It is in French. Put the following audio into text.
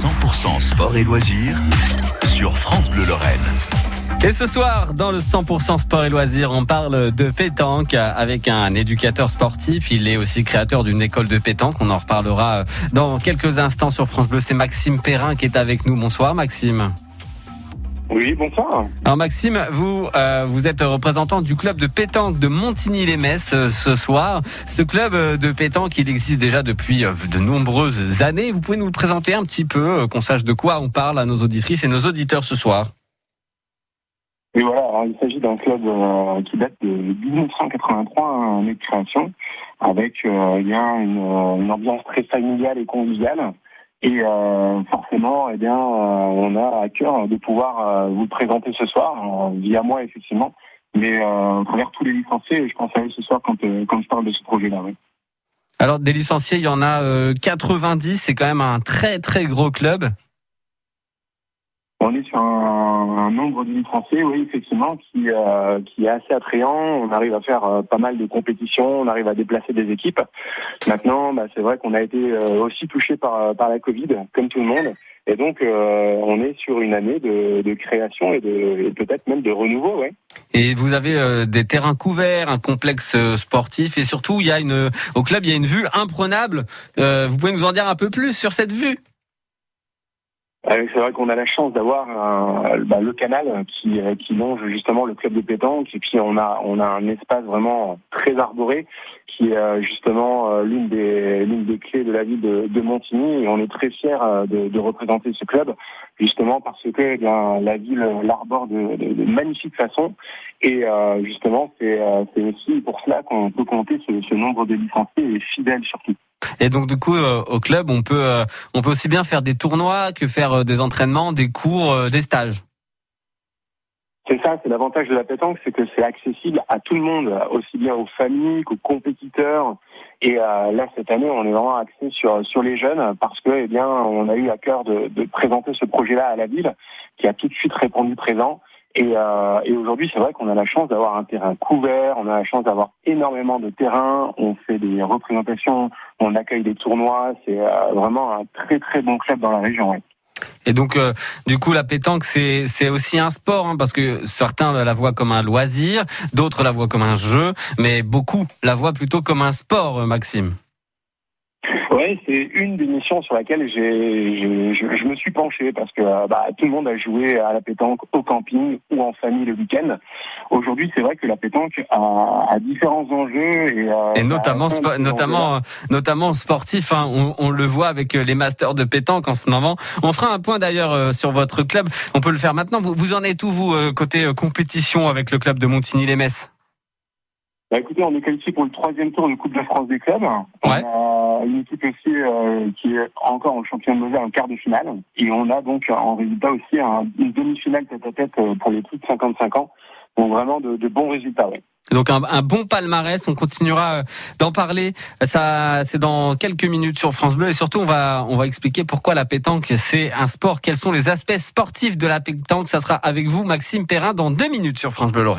100% sport et loisirs sur France Bleu Lorraine. Et ce soir, dans le 100% sport et loisirs, on parle de pétanque avec un éducateur sportif. Il est aussi créateur d'une école de pétanque. On en reparlera dans quelques instants sur France Bleu. C'est Maxime Perrin qui est avec nous. Bonsoir Maxime. Oui, bonsoir. Alors Maxime, vous euh, vous êtes représentant du club de pétanque de Montigny-les-Messes euh, ce soir. Ce club euh, de pétanque, il existe déjà depuis euh, de nombreuses années. Vous pouvez nous le présenter un petit peu, euh, qu'on sache de quoi on parle à nos auditrices et nos auditeurs ce soir. Et voilà, alors, il s'agit d'un club euh, qui date de 1983, un de création, avec euh, il y a une, une ambiance très familiale et conviviale. Et euh, forcément, eh bien, euh, on a à cœur de pouvoir euh, vous présenter ce soir, via moi effectivement, mais à tous les licenciés. Je pense à eux ce soir quand, quand je parle de ce projet-là. Alors des licenciés, il y en a euh, 90. C'est quand même un très très gros club. On est sur un, un nombre de licenciés, oui, effectivement, qui, euh, qui est assez attrayant. On arrive à faire euh, pas mal de compétitions, on arrive à déplacer des équipes. Maintenant, bah, c'est vrai qu'on a été euh, aussi touché par, par la Covid, comme tout le monde. Et donc, euh, on est sur une année de, de création et, de, et peut-être même de renouveau, oui. Et vous avez euh, des terrains couverts, un complexe euh, sportif et surtout il y a une au club il y a une vue imprenable. Euh, vous pouvez nous en dire un peu plus sur cette vue? Euh, C'est vrai qu'on a la chance d'avoir un- bah, le canal qui, euh, qui longe justement le club de pétanque et puis on a on a un espace vraiment très arboré qui est euh, justement euh, l'une des l'une des clés de la ville de, de Montigny. Et on est très fiers euh, de, de représenter ce club justement parce que eh bien, la ville l'arbore de, de, de magnifiques façons et euh, justement c'est euh, c'est aussi pour cela qu'on peut compter ce, ce nombre de licenciés et fidèles surtout. Et donc du coup euh, au club on peut euh, on peut aussi bien faire des tournois que faire euh, des entraînements, des cours, euh, des stages. C'est ça, c'est l'avantage de la pétanque, c'est que c'est accessible à tout le monde, aussi bien aux familles qu'aux compétiteurs. Et là, cette année, on est vraiment axé sur sur les jeunes parce que, eh bien, on a eu à cœur de, de présenter ce projet-là à la ville, qui a tout de suite répondu présent. Et, euh, et aujourd'hui, c'est vrai qu'on a la chance d'avoir un terrain couvert, on a la chance d'avoir énormément de terrain, on fait des représentations, on accueille des tournois, c'est euh, vraiment un très très bon club dans la région. Et donc euh, du coup la pétanque c'est c'est aussi un sport hein, parce que certains la voient comme un loisir, d'autres la voient comme un jeu, mais beaucoup la voient plutôt comme un sport euh, Maxime. Oui, c'est une des missions sur laquelle j'ai, je, je me suis penché parce que euh, bah, tout le monde a joué à la pétanque au camping ou en famille le week-end. Aujourd'hui, c'est vrai que la pétanque a, a différents enjeux et, euh, Et notamment, spo- notamment, euh, notamment sportif. hein. on, on le voit avec les masters de pétanque en ce moment. On fera un point d'ailleurs sur votre club. On peut le faire maintenant. Vous, vous en êtes où vous côté compétition avec le club de Montigny-les-Messes Bah, écoutez, on est qualifié pour le troisième tour de Coupe de France des clubs. Ouais. On a une équipe aussi euh, qui est encore en champion de Moselle en quart de finale. Et on a donc en résultat aussi un- une demi-finale tête à tête euh, pour les plus de 55 ans. Donc vraiment de, bons résultats. Donc un, bon palmarès. On continuera euh, d'en parler. Ça, c'est dans quelques minutes sur France Bleu et surtout on va on va expliquer pourquoi la pétanque c'est un sport. Quels sont les aspects sportifs de la pétanque? Ça sera avec vous Maxime Perrin dans deux minutes sur France Bleu Lorraine.